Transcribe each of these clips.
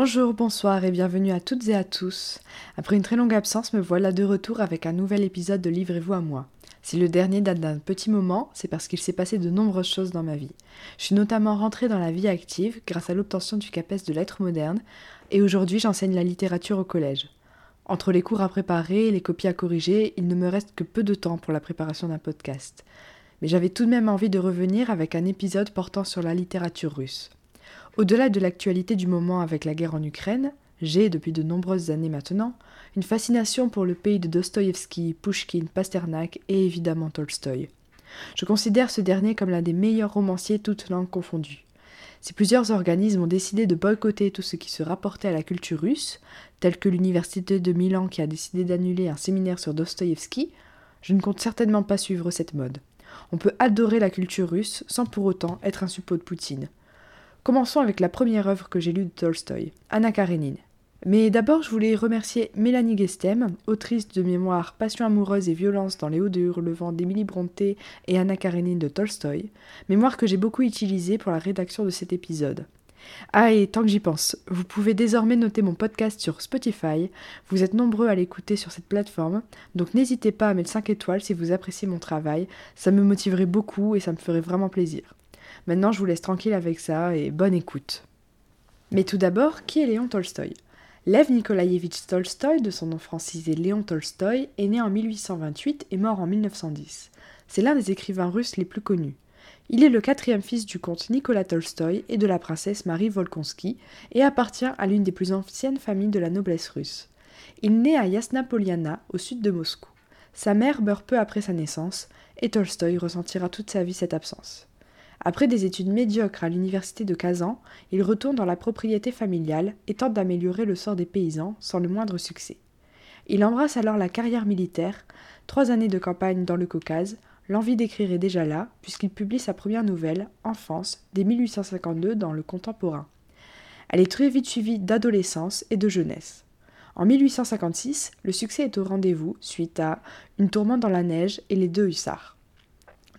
Bonjour, bonsoir et bienvenue à toutes et à tous. Après une très longue absence, me voilà de retour avec un nouvel épisode de Livrez-vous à moi. Si le dernier date d'un petit moment, c'est parce qu'il s'est passé de nombreuses choses dans ma vie. Je suis notamment rentrée dans la vie active grâce à l'obtention du CAPES de lettres modernes, et aujourd'hui j'enseigne la littérature au collège. Entre les cours à préparer et les copies à corriger, il ne me reste que peu de temps pour la préparation d'un podcast. Mais j'avais tout de même envie de revenir avec un épisode portant sur la littérature russe. Au-delà de l'actualité du moment avec la guerre en Ukraine, j'ai, depuis de nombreuses années maintenant, une fascination pour le pays de Dostoïevski, Pushkin, Pasternak et évidemment Tolstoï. Je considère ce dernier comme l'un des meilleurs romanciers toutes langues confondues. Si plusieurs organismes ont décidé de boycotter tout ce qui se rapportait à la culture russe, tel que l'université de Milan qui a décidé d'annuler un séminaire sur Dostoïevski, je ne compte certainement pas suivre cette mode. On peut adorer la culture russe sans pour autant être un suppôt de Poutine. Commençons avec la première œuvre que j'ai lue de Tolstoï, Anna Karenine. Mais d'abord, je voulais remercier Mélanie Gestem, autrice de mémoire Passion amoureuse et violence dans les hauts de Hurlevent d'Émilie Bronté et Anna Karenine de Tolstoï, mémoire que j'ai beaucoup utilisée pour la rédaction de cet épisode. Ah, et tant que j'y pense, vous pouvez désormais noter mon podcast sur Spotify. Vous êtes nombreux à l'écouter sur cette plateforme, donc n'hésitez pas à mettre 5 étoiles si vous appréciez mon travail. Ça me motiverait beaucoup et ça me ferait vraiment plaisir. Maintenant, je vous laisse tranquille avec ça et bonne écoute. Mais tout d'abord, qui est Léon Tolstoï? Lev Nikolaïevitch Tolstoï, de son nom francisé Léon Tolstoï, est né en 1828 et mort en 1910. C'est l'un des écrivains russes les plus connus. Il est le quatrième fils du comte Nicolas Tolstoï et de la princesse Marie Volkonsky et appartient à l'une des plus anciennes familles de la noblesse russe. Il naît à Yasna Poliana, au sud de Moscou. Sa mère meurt peu après sa naissance et Tolstoï ressentira toute sa vie cette absence. Après des études médiocres à l'université de Kazan, il retourne dans la propriété familiale et tente d'améliorer le sort des paysans sans le moindre succès. Il embrasse alors la carrière militaire, trois années de campagne dans le Caucase, l'envie d'écrire est déjà là, puisqu'il publie sa première nouvelle, Enfance, dès 1852 dans le Contemporain. Elle est très vite suivie d'adolescence et de jeunesse. En 1856, le succès est au rendez-vous suite à Une tourmente dans la neige et les deux hussards.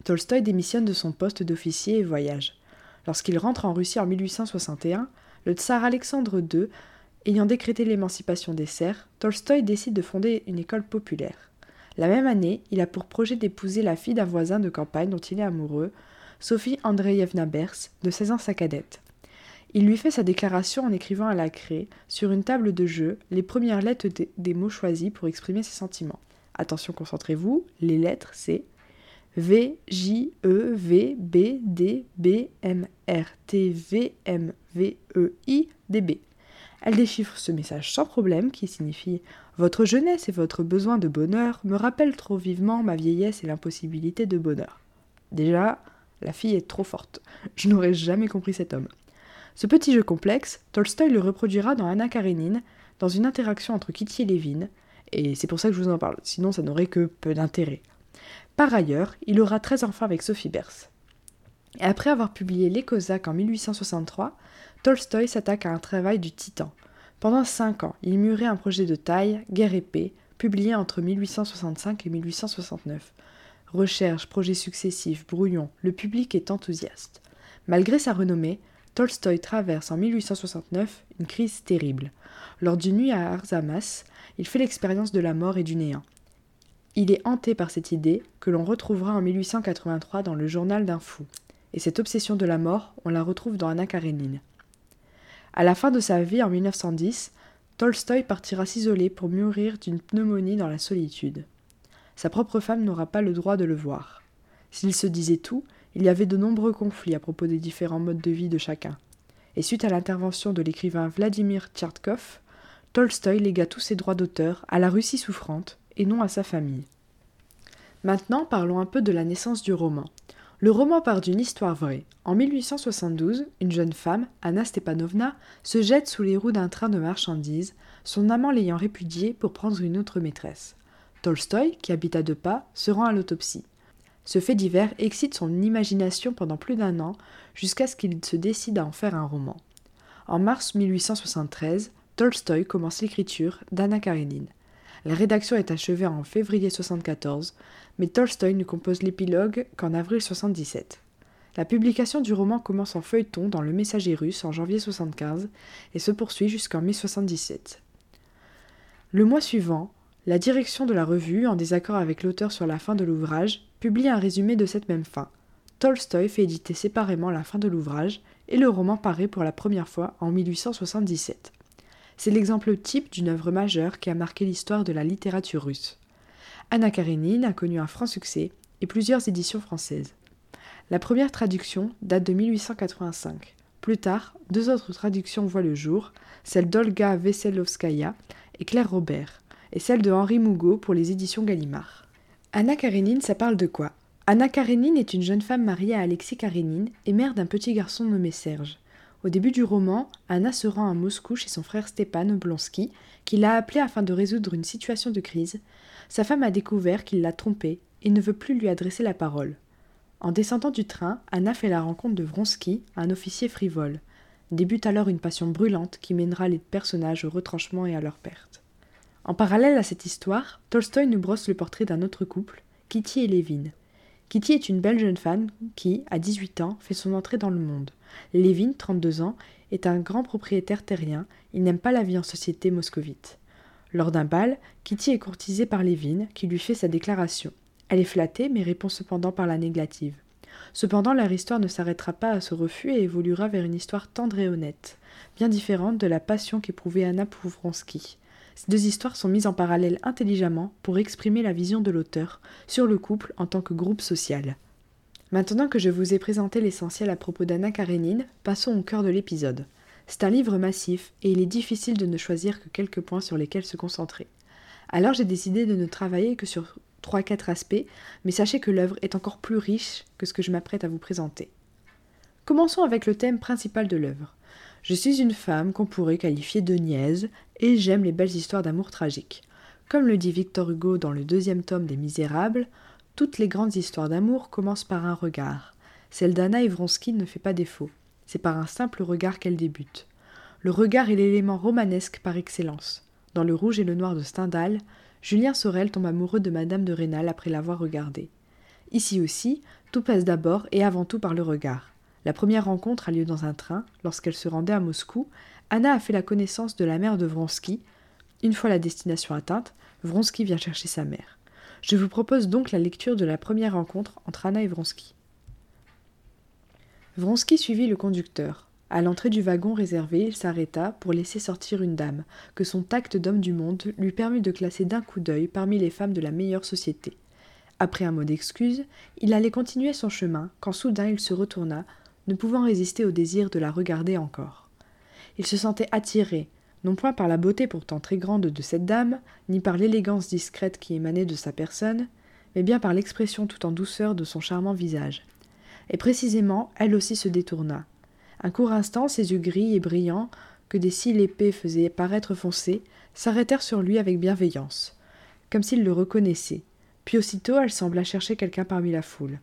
Tolstoï démissionne de son poste d'officier et voyage. Lorsqu'il rentre en Russie en 1861, le tsar Alexandre II ayant décrété l'émancipation des serfs, Tolstoï décide de fonder une école populaire. La même année, il a pour projet d'épouser la fille d'un voisin de campagne dont il est amoureux, Sophie Andreyevna Bers, de 16 ans sa cadette. Il lui fait sa déclaration en écrivant à la craie, sur une table de jeu, les premières lettres des mots choisis pour exprimer ses sentiments. Attention, concentrez-vous, les lettres c'est V, J, E, V, B, D, B, M, R, T, V, M, V, E, I, D, B. Elle déchiffre ce message sans problème qui signifie Votre jeunesse et votre besoin de bonheur me rappellent trop vivement ma vieillesse et l'impossibilité de bonheur. Déjà, la fille est trop forte. Je n'aurais jamais compris cet homme. Ce petit jeu complexe, Tolstoï le reproduira dans Anna Karenine, dans une interaction entre Kitty et Levin, et c'est pour ça que je vous en parle, sinon ça n'aurait que peu d'intérêt. Par ailleurs, il aura 13 enfants avec Sophie Bers. Et après avoir publié Les Cosaques en 1863, Tolstoï s'attaque à un travail du titan. Pendant cinq ans, il mûrait un projet de taille, Guerre et publié entre 1865 et 1869. Recherches, projets successifs, brouillons, le public est enthousiaste. Malgré sa renommée, Tolstoï traverse en 1869 une crise terrible. Lors d'une nuit à Arzamas, il fait l'expérience de la mort et du néant. Il est hanté par cette idée que l'on retrouvera en 1883 dans le journal d'un fou. Et cette obsession de la mort, on la retrouve dans Anna Karenine. À la fin de sa vie en 1910, Tolstoï partira s'isoler pour mourir d'une pneumonie dans la solitude. Sa propre femme n'aura pas le droit de le voir. S'il se disait tout, il y avait de nombreux conflits à propos des différents modes de vie de chacun. Et suite à l'intervention de l'écrivain Vladimir Tchertkov, Tolstoï légua tous ses droits d'auteur à la Russie souffrante et non à sa famille. Maintenant, parlons un peu de la naissance du roman. Le roman part d'une histoire vraie. En 1872, une jeune femme, Anna Stepanovna, se jette sous les roues d'un train de marchandises, son amant l'ayant répudiée pour prendre une autre maîtresse. Tolstoï, qui habite à deux pas, se rend à l'autopsie. Ce fait divers excite son imagination pendant plus d'un an, jusqu'à ce qu'il se décide à en faire un roman. En mars 1873, Tolstoï commence l'écriture d'Anna Karenine. La rédaction est achevée en février 74, mais Tolstoï ne compose l'épilogue qu'en avril 77. La publication du roman commence en feuilleton dans Le Messager russe en janvier 75 et se poursuit jusqu'en mai 77. Le mois suivant, la direction de la revue, en désaccord avec l'auteur sur la fin de l'ouvrage, publie un résumé de cette même fin. Tolstoï fait éditer séparément la fin de l'ouvrage et le roman paraît pour la première fois en 1877. C'est l'exemple type d'une œuvre majeure qui a marqué l'histoire de la littérature russe. Anna Karenine a connu un franc succès et plusieurs éditions françaises. La première traduction date de 1885. Plus tard, deux autres traductions voient le jour, celle d'Olga Veselovskaya et Claire Robert, et celle de Henri Mougot pour les éditions Gallimard. Anna Karenine, ça parle de quoi? Anna Karenine est une jeune femme mariée à Alexis Karenine et mère d'un petit garçon nommé Serge. Au début du roman, Anna se rend à Moscou chez son frère Stepan Oblonsky, qui l'a appelé afin de résoudre une situation de crise. Sa femme a découvert qu'il l'a trompée et ne veut plus lui adresser la parole. En descendant du train, Anna fait la rencontre de Vronsky, un officier frivole. Débute alors une passion brûlante qui mènera les personnages au retranchement et à leur perte. En parallèle à cette histoire, Tolstoï nous brosse le portrait d'un autre couple, Kitty et Levin. Kitty est une belle jeune femme qui, à 18 ans, fait son entrée dans le monde. Levin, 32 ans, est un grand propriétaire terrien, il n'aime pas la vie en société moscovite. Lors d'un bal, Kitty est courtisée par Levin, qui lui fait sa déclaration. Elle est flattée, mais répond cependant par la négative. Cependant, leur histoire ne s'arrêtera pas à ce refus et évoluera vers une histoire tendre et honnête, bien différente de la passion qu'éprouvait Anna pour Vronsky. Ces deux histoires sont mises en parallèle intelligemment pour exprimer la vision de l'auteur sur le couple en tant que groupe social. Maintenant que je vous ai présenté l'essentiel à propos d'Anna Karenine, passons au cœur de l'épisode. C'est un livre massif et il est difficile de ne choisir que quelques points sur lesquels se concentrer. Alors j'ai décidé de ne travailler que sur trois, quatre aspects, mais sachez que l'œuvre est encore plus riche que ce que je m'apprête à vous présenter. Commençons avec le thème principal de l'œuvre. Je suis une femme qu'on pourrait qualifier de niaise, et j'aime les belles histoires d'amour tragiques. Comme le dit Victor Hugo dans le deuxième tome des Misérables, toutes les grandes histoires d'amour commencent par un regard. Celle d'Anna Evronsky ne fait pas défaut. C'est par un simple regard qu'elle débute. Le regard est l'élément romanesque par excellence. Dans Le Rouge et le Noir de Stendhal, Julien Sorel tombe amoureux de Madame de Rênal après l'avoir regardée. Ici aussi, tout passe d'abord et avant tout par le regard. La première rencontre a lieu dans un train. Lorsqu'elle se rendait à Moscou, Anna a fait la connaissance de la mère de Vronsky. Une fois la destination atteinte, Vronsky vient chercher sa mère. Je vous propose donc la lecture de la première rencontre entre Anna et Vronsky. Vronsky suivit le conducteur. À l'entrée du wagon réservé, il s'arrêta pour laisser sortir une dame, que son tact d'homme du monde lui permit de classer d'un coup d'œil parmi les femmes de la meilleure société. Après un mot d'excuse, il allait continuer son chemin, quand soudain il se retourna, ne pouvant résister au désir de la regarder encore. Il se sentait attiré, non point par la beauté pourtant très grande de cette dame, ni par l'élégance discrète qui émanait de sa personne, mais bien par l'expression tout en douceur de son charmant visage. Et précisément, elle aussi se détourna, un court instant, ses yeux gris et brillants, que des cils épais faisaient paraître foncés, s'arrêtèrent sur lui avec bienveillance, comme s'il le reconnaissait. Puis aussitôt, elle sembla chercher quelqu'un parmi la foule.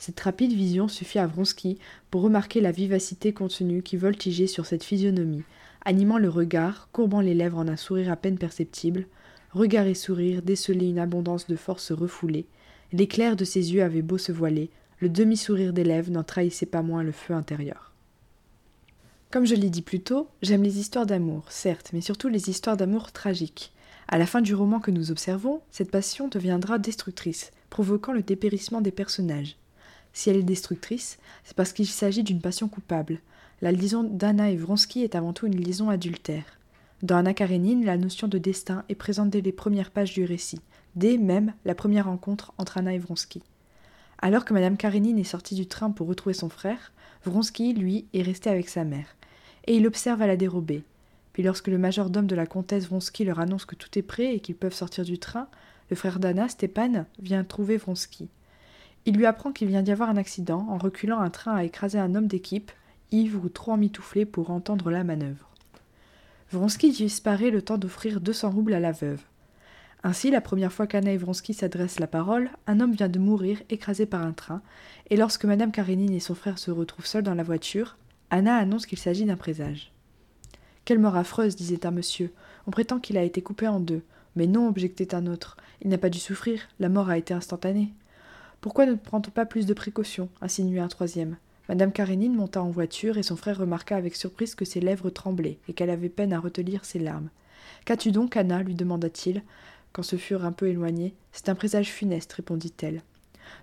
Cette rapide vision suffit à Vronsky pour remarquer la vivacité contenue qui voltigeait sur cette physionomie, animant le regard, courbant les lèvres en un sourire à peine perceptible. Regard et sourire décelaient une abondance de force refoulée. L'éclair de ses yeux avait beau se voiler, le demi-sourire des lèvres n'en trahissait pas moins le feu intérieur. Comme je l'ai dit plus tôt, j'aime les histoires d'amour, certes, mais surtout les histoires d'amour tragiques. À la fin du roman que nous observons, cette passion deviendra destructrice, provoquant le dépérissement des personnages. Si elle est destructrice, c'est parce qu'il s'agit d'une passion coupable. La liaison d'Anna et Vronsky est avant tout une liaison adultère. Dans Anna Karenine, la notion de destin est présente dès les premières pages du récit, dès même la première rencontre entre Anna et Vronsky. Alors que Madame Karenine est sortie du train pour retrouver son frère, Vronsky, lui, est resté avec sa mère et il observe à la dérobée. Puis lorsque le majordome de la comtesse Vronsky leur annonce que tout est prêt et qu'ils peuvent sortir du train, le frère d'Anna, Stepan, vient trouver Vronsky. Il lui apprend qu'il vient d'y avoir un accident. En reculant, un train a écrasé un homme d'équipe, ivre ou trop emmitouflé pour entendre la manœuvre. Vronsky disparaît le temps d'offrir 200 roubles à la veuve. Ainsi, la première fois qu'Anna et Vronsky s'adressent la parole, un homme vient de mourir écrasé par un train, et lorsque Madame Karénine et son frère se retrouvent seuls dans la voiture, Anna annonce qu'il s'agit d'un présage. Quelle mort affreuse, disait un monsieur. On prétend qu'il a été coupé en deux. Mais non, objectait un autre. Il n'a pas dû souffrir, la mort a été instantanée. Pourquoi ne prend-on pas plus de précautions insinuait un troisième. Madame Karénine monta en voiture et son frère remarqua avec surprise que ses lèvres tremblaient et qu'elle avait peine à retenir ses larmes. Qu'as-tu donc, Anna? lui demanda-t-il, quand se furent un peu éloignés. C'est un présage funeste, répondit-elle.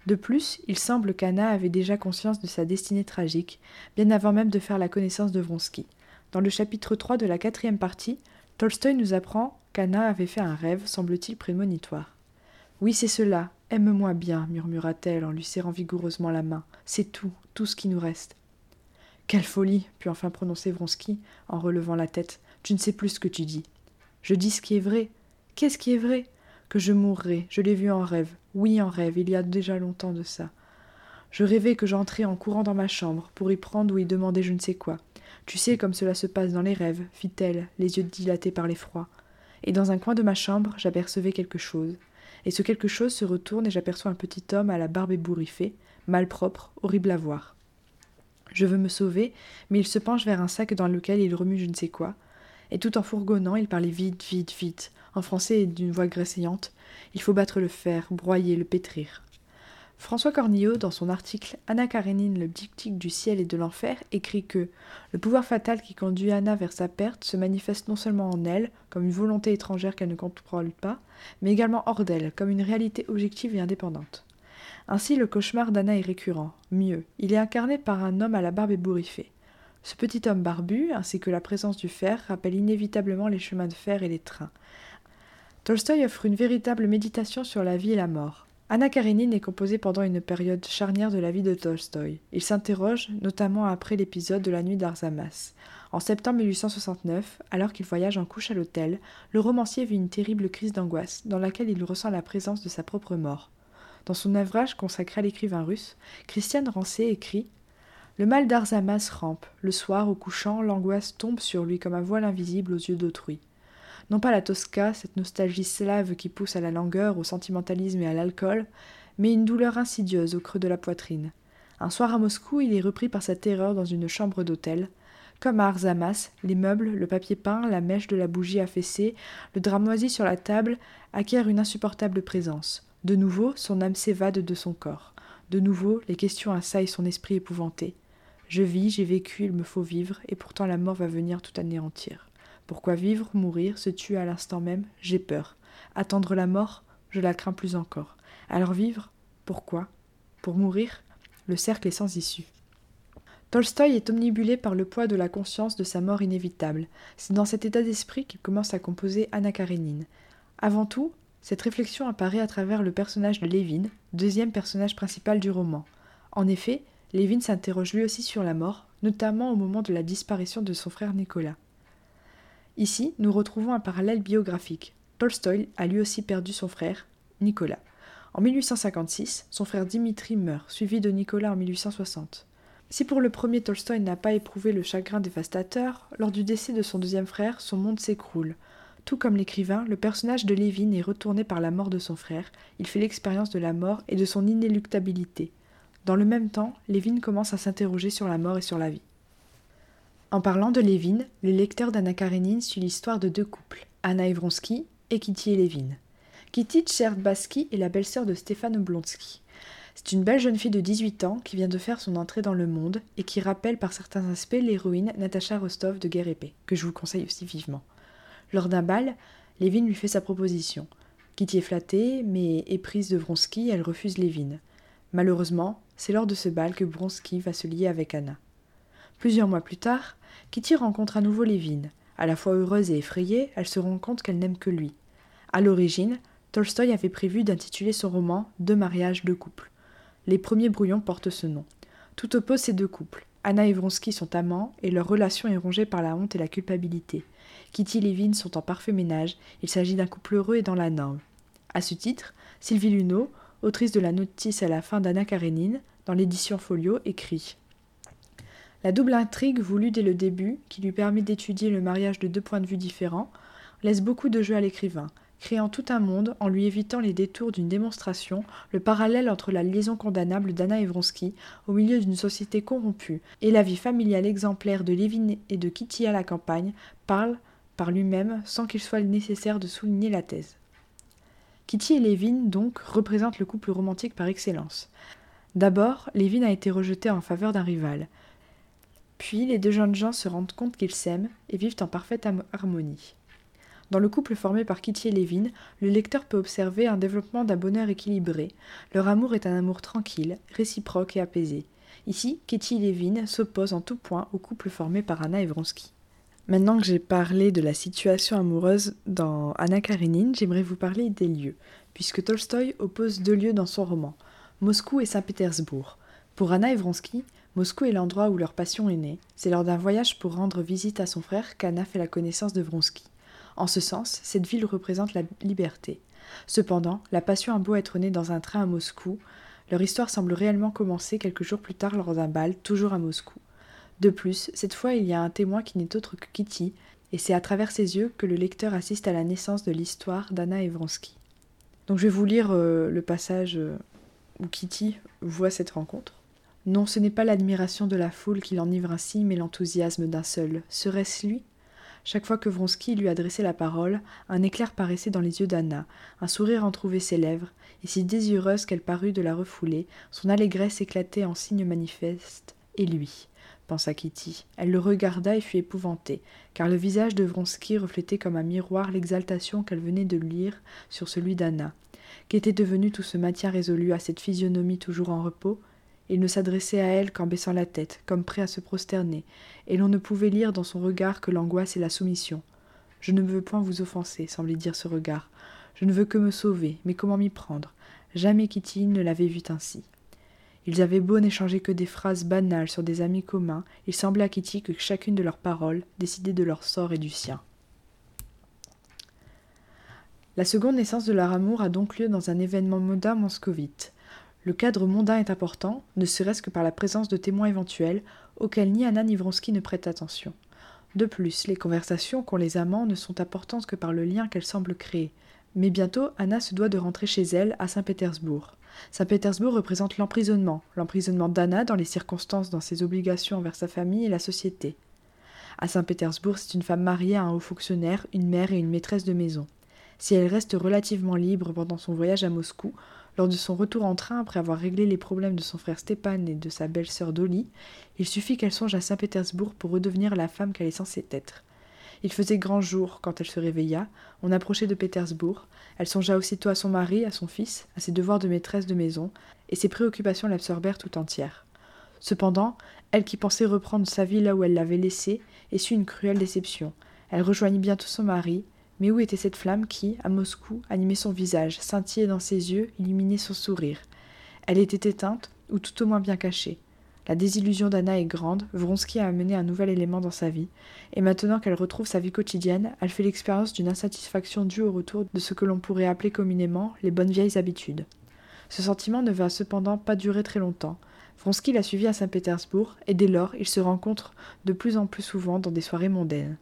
De plus, il semble qu'Anna avait déjà conscience de sa destinée tragique, bien avant même de faire la connaissance de Vronsky. Dans le chapitre 3 de la quatrième partie, Tolstoï nous apprend qu'Anna avait fait un rêve, semble-t-il prémonitoire. Oui, c'est cela. Aime-moi bien, murmura-t-elle en lui serrant vigoureusement la main. C'est tout, tout ce qui nous reste. Quelle folie put enfin prononcer Vronsky en relevant la tête. Tu ne sais plus ce que tu dis. Je dis ce qui est vrai. Qu'est-ce qui est vrai? Que je mourrai. Je l'ai vu en rêve. Oui, en rêve, il y a déjà longtemps de ça. Je rêvais que j'entrais en courant dans ma chambre pour y prendre ou y demander je ne sais quoi. Tu sais comme cela se passe dans les rêves, fit-elle, les yeux dilatés par l'effroi. Et dans un coin de ma chambre, j'apercevais quelque chose. Et ce quelque chose se retourne et j'aperçois un petit homme à la barbe ébouriffée, malpropre, horrible à voir. Je veux me sauver, mais il se penche vers un sac dans lequel il remue je ne sais quoi, et tout en fourgonnant, il parlait vite, vite, vite, en français et d'une voix graissillante. Il faut battre le fer, broyer, le pétrir. François Cornillot, dans son article Anna Karénine, le diptyque du ciel et de l'enfer, écrit que le pouvoir fatal qui conduit Anna vers sa perte se manifeste non seulement en elle, comme une volonté étrangère qu'elle ne contrôle pas, mais également hors d'elle, comme une réalité objective et indépendante. Ainsi, le cauchemar d'Anna est récurrent. Mieux, il est incarné par un homme à la barbe ébouriffée. Ce petit homme barbu, ainsi que la présence du fer, rappellent inévitablement les chemins de fer et les trains. Tolstoï offre une véritable méditation sur la vie et la mort. Anna Karénine est composée pendant une période charnière de la vie de Tolstoï. Il s'interroge, notamment après l'épisode de la nuit d'Arzamas. En septembre 1869, alors qu'il voyage en couche à l'hôtel, le romancier vit une terrible crise d'angoisse, dans laquelle il ressent la présence de sa propre mort. Dans son ouvrage consacré à l'écrivain russe, Christiane Rancé écrit le mal d'Arzamas rampe. Le soir, au couchant, l'angoisse tombe sur lui comme un voile invisible aux yeux d'autrui. Non pas la Tosca, cette nostalgie slave qui pousse à la langueur, au sentimentalisme et à l'alcool, mais une douleur insidieuse au creux de la poitrine. Un soir à Moscou, il est repris par sa terreur dans une chambre d'hôtel. Comme à Arzamas, les meubles, le papier peint, la mèche de la bougie affaissée, le drap moisi sur la table acquièrent une insupportable présence. De nouveau, son âme s'évade de son corps. De nouveau, les questions assaillent son esprit épouvanté. Je vis, j'ai vécu, il me faut vivre, et pourtant la mort va venir tout anéantir. Pourquoi vivre, mourir, se tuer à l'instant même? J'ai peur. Attendre la mort Je la crains plus encore. Alors vivre Pourquoi? Pour mourir Le cercle est sans issue. Tolstoï est omnibulé par le poids de la conscience de sa mort inévitable. C'est dans cet état d'esprit qu'il commence à composer Anna Karénine. Avant tout, cette réflexion apparaît à travers le personnage de Lévin, deuxième personnage principal du roman. En effet, Lévin s'interroge lui aussi sur la mort, notamment au moment de la disparition de son frère Nicolas. Ici, nous retrouvons un parallèle biographique. Tolstoï a lui aussi perdu son frère, Nicolas. En 1856, son frère Dimitri meurt, suivi de Nicolas en 1860. Si pour le premier Tolstoï n'a pas éprouvé le chagrin dévastateur, lors du décès de son deuxième frère, son monde s'écroule. Tout comme l'écrivain, le personnage de Lévin est retourné par la mort de son frère, il fait l'expérience de la mort et de son inéluctabilité. Dans le même temps, Lévin commence à s'interroger sur la mort et sur la vie. En parlant de Lévin, le lecteur d'Anna Karenine suit l'histoire de deux couples, Anna Evronsky et Kitty et Lévin. Kitty Tcherbaski est la belle-sœur de Stéphane Blonsky. C'est une belle jeune fille de 18 ans qui vient de faire son entrée dans le monde et qui rappelle par certains aspects l'héroïne Natacha Rostov de Guerre épée, que je vous conseille aussi vivement. Lors d'un bal, Lévin lui fait sa proposition. Kitty est flattée, mais éprise de Vronsky, elle refuse Lévin. Malheureusement, c'est lors de ce bal que Bronsky va se lier avec Anna. Plusieurs mois plus tard, Kitty rencontre à nouveau Lévin. À la fois heureuse et effrayée, elle se rend compte qu'elle n'aime que lui. À l'origine, Tolstoï avait prévu d'intituler son roman Deux mariages, deux couples. Les premiers brouillons portent ce nom. Tout oppose ces deux couples. Anna et Vronsky sont amants et leur relation est rongée par la honte et la culpabilité. Kitty et Lévin sont en parfait ménage, il s'agit d'un couple heureux et dans la norme. À ce titre, Sylvie Luneau, autrice de la notice à la fin d'Anna Karénine, dans l'édition Folio, écrit La double intrigue voulue dès le début, qui lui permet d'étudier le mariage de deux points de vue différents, laisse beaucoup de jeu à l'écrivain, créant tout un monde en lui évitant les détours d'une démonstration, le parallèle entre la liaison condamnable d'Anna Evronsky au milieu d'une société corrompue et la vie familiale exemplaire de Lévin et de Kitty à la campagne parle par lui-même sans qu'il soit nécessaire de souligner la thèse. Kitty et Levin, donc, représentent le couple romantique par excellence. D'abord, Lévin a été rejeté en faveur d'un rival. Puis les deux jeunes gens se rendent compte qu'ils s'aiment et vivent en parfaite harmonie. Dans le couple formé par Kitty et Lévin, le lecteur peut observer un développement d'un bonheur équilibré. Leur amour est un amour tranquille, réciproque et apaisé. Ici, Kitty et Lévin s'opposent en tout point au couple formé par Anna et Vronsky. Maintenant que j'ai parlé de la situation amoureuse dans Anna Karenine, j'aimerais vous parler des lieux, puisque Tolstoï oppose deux lieux dans son roman, Moscou et Saint-Pétersbourg. Pour Anna et Vronsky, Moscou est l'endroit où leur passion est née. C'est lors d'un voyage pour rendre visite à son frère qu'Anna fait la connaissance de Vronsky. En ce sens, cette ville représente la liberté. Cependant, la passion a beau être née dans un train à Moscou, leur histoire semble réellement commencer quelques jours plus tard lors d'un bal, toujours à Moscou. De plus, cette fois il y a un témoin qui n'est autre que Kitty, et c'est à travers ses yeux que le lecteur assiste à la naissance de l'histoire d'Anna Evronsky. Donc je vais vous lire euh, le passage euh, où Kitty voit cette rencontre. Non, ce n'est pas l'admiration de la foule qui l'enivre ainsi, mais l'enthousiasme d'un seul. Serait-ce lui? Chaque fois que Vronsky lui adressait la parole, un éclair paraissait dans les yeux d'Anna, un sourire entr'ouvrait ses lèvres, et si désireuse qu'elle parut de la refouler, son allégresse éclatait en signe manifeste. Et lui? pensa Kitty. Elle le regarda et fut épouvantée, car le visage de Vronsky reflétait comme un miroir l'exaltation qu'elle venait de lire sur celui d'Anna. Qu'était devenu tout ce maintien résolu à cette physionomie toujours en repos? Il ne s'adressait à elle qu'en baissant la tête, comme prêt à se prosterner, et l'on ne pouvait lire dans son regard que l'angoisse et la soumission. Je ne veux point vous offenser, semblait dire ce regard. Je ne veux que me sauver, mais comment m'y prendre? Jamais Kitty ne l'avait vu ainsi. Ils avaient beau n'échanger que des phrases banales sur des amis communs, il semblait à Kitty que chacune de leurs paroles décidait de leur sort et du sien. La seconde naissance de leur amour a donc lieu dans un événement modin moscovite. Le cadre mondain est important, ne serait-ce que par la présence de témoins éventuels, auxquels ni Anna ni Vronsky ne prêtent attention. De plus, les conversations qu'ont les amants ne sont importantes que par le lien qu'elles semblent créer. Mais bientôt, Anna se doit de rentrer chez elle, à Saint-Pétersbourg. Saint-Pétersbourg représente l'emprisonnement, l'emprisonnement d'Anna dans les circonstances, dans ses obligations envers sa famille et la société. À Saint-Pétersbourg, c'est une femme mariée à un haut fonctionnaire, une mère et une maîtresse de maison. Si elle reste relativement libre pendant son voyage à Moscou, lors de son retour en train, après avoir réglé les problèmes de son frère Stepan et de sa belle-sœur Dolly, il suffit qu'elle songe à Saint-Pétersbourg pour redevenir la femme qu'elle est censée être. Il faisait grand jour quand elle se réveilla, on approchait de Pétersbourg, elle songea aussitôt à son mari, à son fils, à ses devoirs de maîtresse de maison, et ses préoccupations l'absorbèrent tout entière. Cependant, elle qui pensait reprendre sa vie là où elle l'avait laissée, essuie une cruelle déception. Elle rejoignit bientôt son mari, mais où était cette flamme qui, à Moscou, animait son visage, scintillait dans ses yeux, illuminait son sourire? Elle était éteinte, ou tout au moins bien cachée. La désillusion d'Anna est grande, Vronsky a amené un nouvel élément dans sa vie, et maintenant qu'elle retrouve sa vie quotidienne, elle fait l'expérience d'une insatisfaction due au retour de ce que l'on pourrait appeler communément les bonnes vieilles habitudes. Ce sentiment ne va cependant pas durer très longtemps. Vronsky l'a suivi à Saint-Pétersbourg, et dès lors, ils se rencontrent de plus en plus souvent dans des soirées mondaines.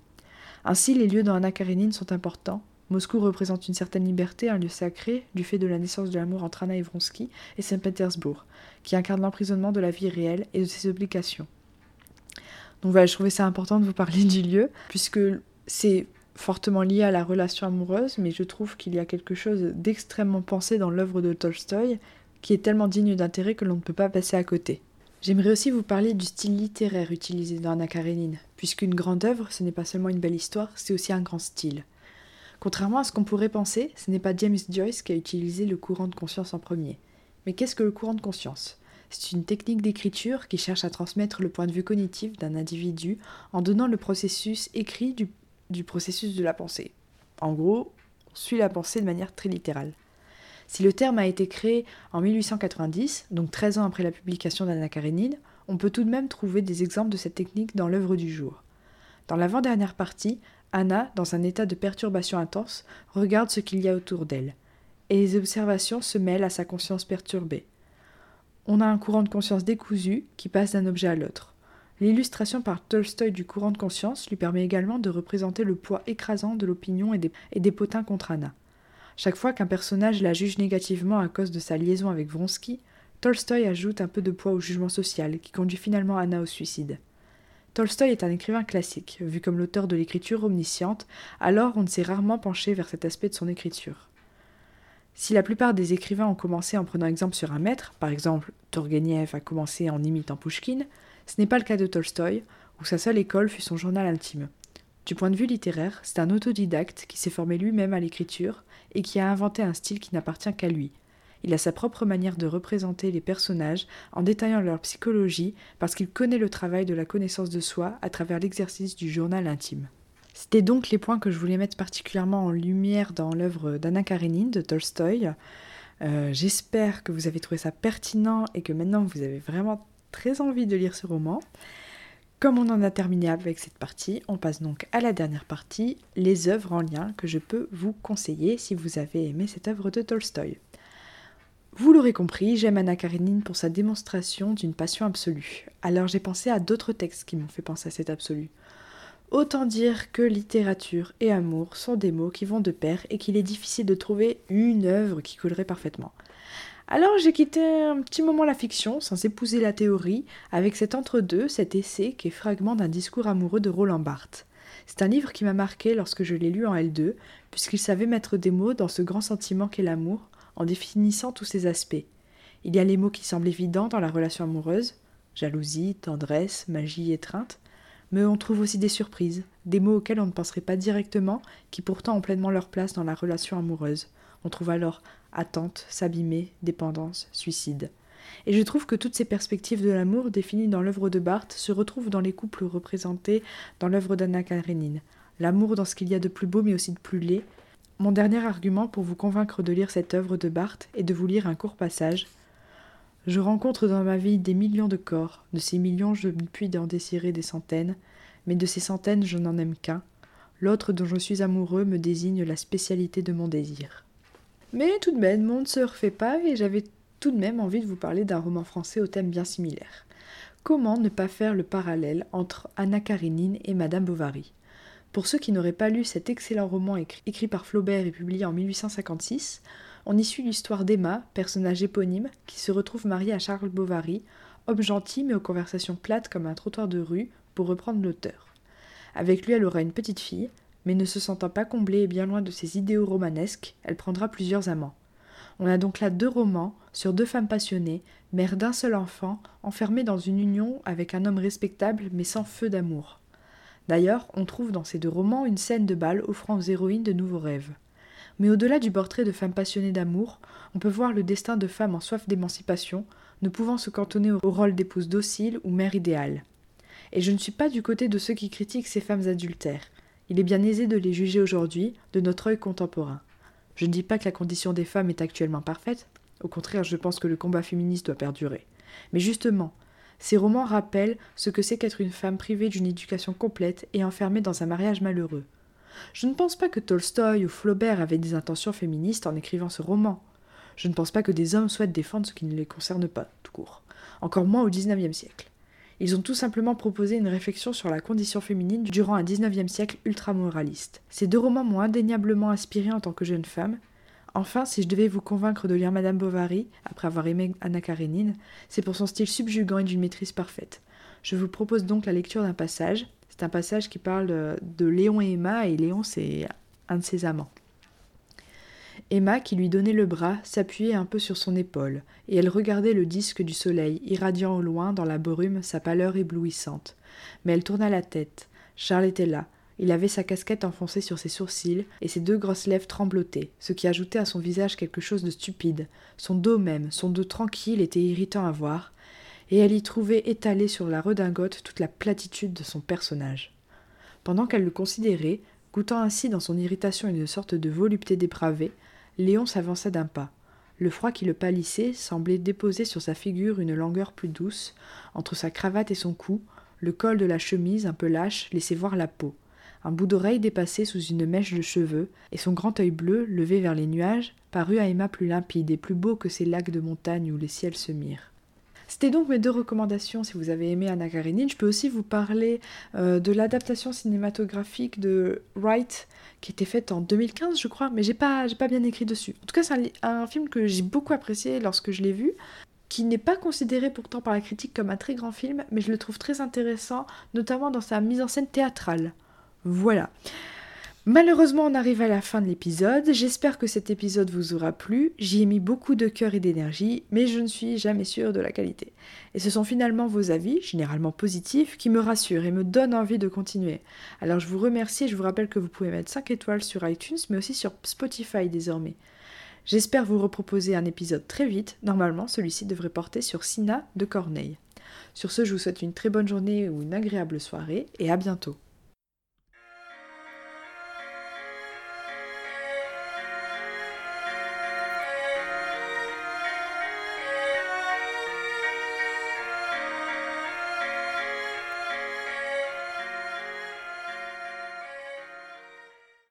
Ainsi, les lieux dans Anna Karenine sont importants. Moscou représente une certaine liberté, un lieu sacré, du fait de la naissance de l'amour entre Anna et et Saint-Pétersbourg, qui incarne l'emprisonnement de la vie réelle et de ses obligations. Donc voilà, je trouvais ça important de vous parler du lieu, puisque c'est fortement lié à la relation amoureuse, mais je trouve qu'il y a quelque chose d'extrêmement pensé dans l'œuvre de Tolstoï, qui est tellement digne d'intérêt que l'on ne peut pas passer à côté. J'aimerais aussi vous parler du style littéraire utilisé dans Anna Karenine, puisqu'une grande œuvre, ce n'est pas seulement une belle histoire, c'est aussi un grand style. Contrairement à ce qu'on pourrait penser, ce n'est pas James Joyce qui a utilisé le courant de conscience en premier. Mais qu'est-ce que le courant de conscience? C'est une technique d'écriture qui cherche à transmettre le point de vue cognitif d'un individu en donnant le processus écrit du, du processus de la pensée. En gros, on suit la pensée de manière très littérale. Si le terme a été créé en 1890, donc 13 ans après la publication d'Anna Karenine, on peut tout de même trouver des exemples de cette technique dans l'œuvre du jour. Dans l'avant-dernière partie, Anna, dans un état de perturbation intense, regarde ce qu'il y a autour d'elle, et les observations se mêlent à sa conscience perturbée. On a un courant de conscience décousu qui passe d'un objet à l'autre. L'illustration par Tolstoï du courant de conscience lui permet également de représenter le poids écrasant de l'opinion et des potins contre Anna. Chaque fois qu'un personnage la juge négativement à cause de sa liaison avec Vronsky, Tolstoï ajoute un peu de poids au jugement social qui conduit finalement Anna au suicide. Tolstoï est un écrivain classique, vu comme l'auteur de l'écriture omnisciente, alors on ne s'est rarement penché vers cet aspect de son écriture. Si la plupart des écrivains ont commencé en prenant exemple sur un maître, par exemple Turgenev a commencé en imitant Pushkin, ce n'est pas le cas de Tolstoï, où sa seule école fut son journal intime. Du point de vue littéraire, c'est un autodidacte qui s'est formé lui-même à l'écriture et qui a inventé un style qui n'appartient qu'à lui. Il a sa propre manière de représenter les personnages en détaillant leur psychologie parce qu'il connaît le travail de la connaissance de soi à travers l'exercice du journal intime. C'était donc les points que je voulais mettre particulièrement en lumière dans l'œuvre d'Anna Karenine de Tolstoï. Euh, j'espère que vous avez trouvé ça pertinent et que maintenant vous avez vraiment très envie de lire ce roman. Comme on en a terminé avec cette partie, on passe donc à la dernière partie, les œuvres en lien que je peux vous conseiller si vous avez aimé cette œuvre de Tolstoï. Vous l'aurez compris, j'aime Anna Karenine pour sa démonstration d'une passion absolue. Alors j'ai pensé à d'autres textes qui m'ont fait penser à cet absolu. Autant dire que littérature et amour sont des mots qui vont de pair et qu'il est difficile de trouver une œuvre qui collerait parfaitement. Alors j'ai quitté un petit moment la fiction, sans épouser la théorie, avec cet entre-deux, cet essai qui est fragment d'un discours amoureux de Roland Barthes. C'est un livre qui m'a marqué lorsque je l'ai lu en L2, puisqu'il savait mettre des mots dans ce grand sentiment qu'est l'amour, en définissant tous ses aspects. Il y a les mots qui semblent évidents dans la relation amoureuse jalousie, tendresse, magie, étreinte mais on trouve aussi des surprises, des mots auxquels on ne penserait pas directement, qui pourtant ont pleinement leur place dans la relation amoureuse. On trouve alors attente, s'abîmer, dépendance, suicide. Et je trouve que toutes ces perspectives de l'amour définies dans l'œuvre de Barthes se retrouvent dans les couples représentés dans l'œuvre d'Anna Karenine. L'amour dans ce qu'il y a de plus beau mais aussi de plus laid, mon dernier argument pour vous convaincre de lire cette œuvre de Barthes est de vous lire un court passage. Je rencontre dans ma vie des millions de corps, de ces millions je puis en désirer des centaines, mais de ces centaines je n'en aime qu'un. L'autre dont je suis amoureux me désigne la spécialité de mon désir. Mais tout de même, mon ne se refait pas et j'avais tout de même envie de vous parler d'un roman français au thème bien similaire. Comment ne pas faire le parallèle entre Anna Karénine et Madame Bovary? Pour ceux qui n'auraient pas lu cet excellent roman écrit, par Flaubert et publié en 1856, on y suit l'histoire d'Emma, personnage éponyme, qui se retrouve mariée à Charles Bovary, homme gentil mais aux conversations plates comme un trottoir de rue, pour reprendre l'auteur. Avec lui, elle aura une petite fille, mais ne se sentant pas comblée et bien loin de ses idéaux romanesques, elle prendra plusieurs amants. On a donc là deux romans sur deux femmes passionnées, mères d'un seul enfant, enfermées dans une union avec un homme respectable mais sans feu d'amour. D'ailleurs, on trouve dans ces deux romans une scène de bal offrant aux héroïnes de nouveaux rêves. Mais au-delà du portrait de femmes passionnées d'amour, on peut voir le destin de femmes en soif d'émancipation, ne pouvant se cantonner au rôle d'épouse docile ou mère idéale. Et je ne suis pas du côté de ceux qui critiquent ces femmes adultères. Il est bien aisé de les juger aujourd'hui, de notre œil contemporain. Je ne dis pas que la condition des femmes est actuellement parfaite, au contraire je pense que le combat féministe doit perdurer. Mais justement, ces romans rappellent ce que c'est qu'être une femme privée d'une éducation complète et enfermée dans un mariage malheureux. Je ne pense pas que Tolstoï ou Flaubert avaient des intentions féministes en écrivant ce roman. Je ne pense pas que des hommes souhaitent défendre ce qui ne les concerne pas, tout court. Encore moins au XIXe siècle. Ils ont tout simplement proposé une réflexion sur la condition féminine durant un XIXe siècle ultramoraliste. Ces deux romans m'ont indéniablement inspiré en tant que jeune femme, Enfin, si je devais vous convaincre de lire Madame Bovary, après avoir aimé Anna Karenine, c'est pour son style subjugant et d'une maîtrise parfaite. Je vous propose donc la lecture d'un passage. C'est un passage qui parle de, Léon et Emma, et Léon, c'est un de ses amants. Emma, qui lui donnait le bras, s'appuyait un peu sur son épaule, et elle regardait le disque du soleil, irradiant au loin dans la brume sa pâleur éblouissante. Mais elle tourna la tête. Charles était là, il avait sa casquette enfoncée sur ses sourcils et ses deux grosses lèvres tremblotaient, ce qui ajoutait à son visage quelque chose de stupide. Son dos même, son dos tranquille était irritant à voir, et elle y trouvait étalée sur la redingote toute la platitude de son personnage. Pendant qu'elle le considérait, goûtant ainsi dans son irritation une sorte de volupté dépravée, Léon s'avança d'un pas. Le froid qui le pâlissait semblait déposer sur sa figure une langueur plus douce, entre sa cravate et son cou, le col de la chemise un peu lâche laissait voir la peau un bout d'oreille dépassé sous une mèche de cheveux, et son grand œil bleu, levé vers les nuages, parut à Emma plus limpide et plus beau que ces lacs de montagne où les ciels se mirent. C'était donc mes deux recommandations si vous avez aimé Anna Karenine. Je peux aussi vous parler euh, de l'adaptation cinématographique de Wright qui était faite en 2015 je crois, mais j'ai pas, pas bien écrit dessus. En tout cas c'est un, un, film que j'ai beaucoup apprécié lorsque je l'ai vu, qui n'est pas considéré pourtant par la critique comme un très grand film, mais je le trouve très intéressant, notamment dans sa mise en scène théâtrale. Voilà. Malheureusement, on arrive à la fin de l'épisode. J'espère que cet épisode vous aura plu. J'y ai mis beaucoup de cœur et d'énergie, mais je ne suis jamais sûre de la qualité. Et ce sont finalement vos avis, généralement positifs, qui me rassurent et me donnent envie de continuer. Alors je vous remercie et je vous rappelle que vous pouvez mettre 5 étoiles sur iTunes, mais aussi sur Spotify désormais. J'espère vous reproposer un épisode très vite. Normalement, celui-ci devrait porter sur Sina de Corneille. Sur ce, je vous souhaite une très bonne journée ou une agréable soirée et à bientôt.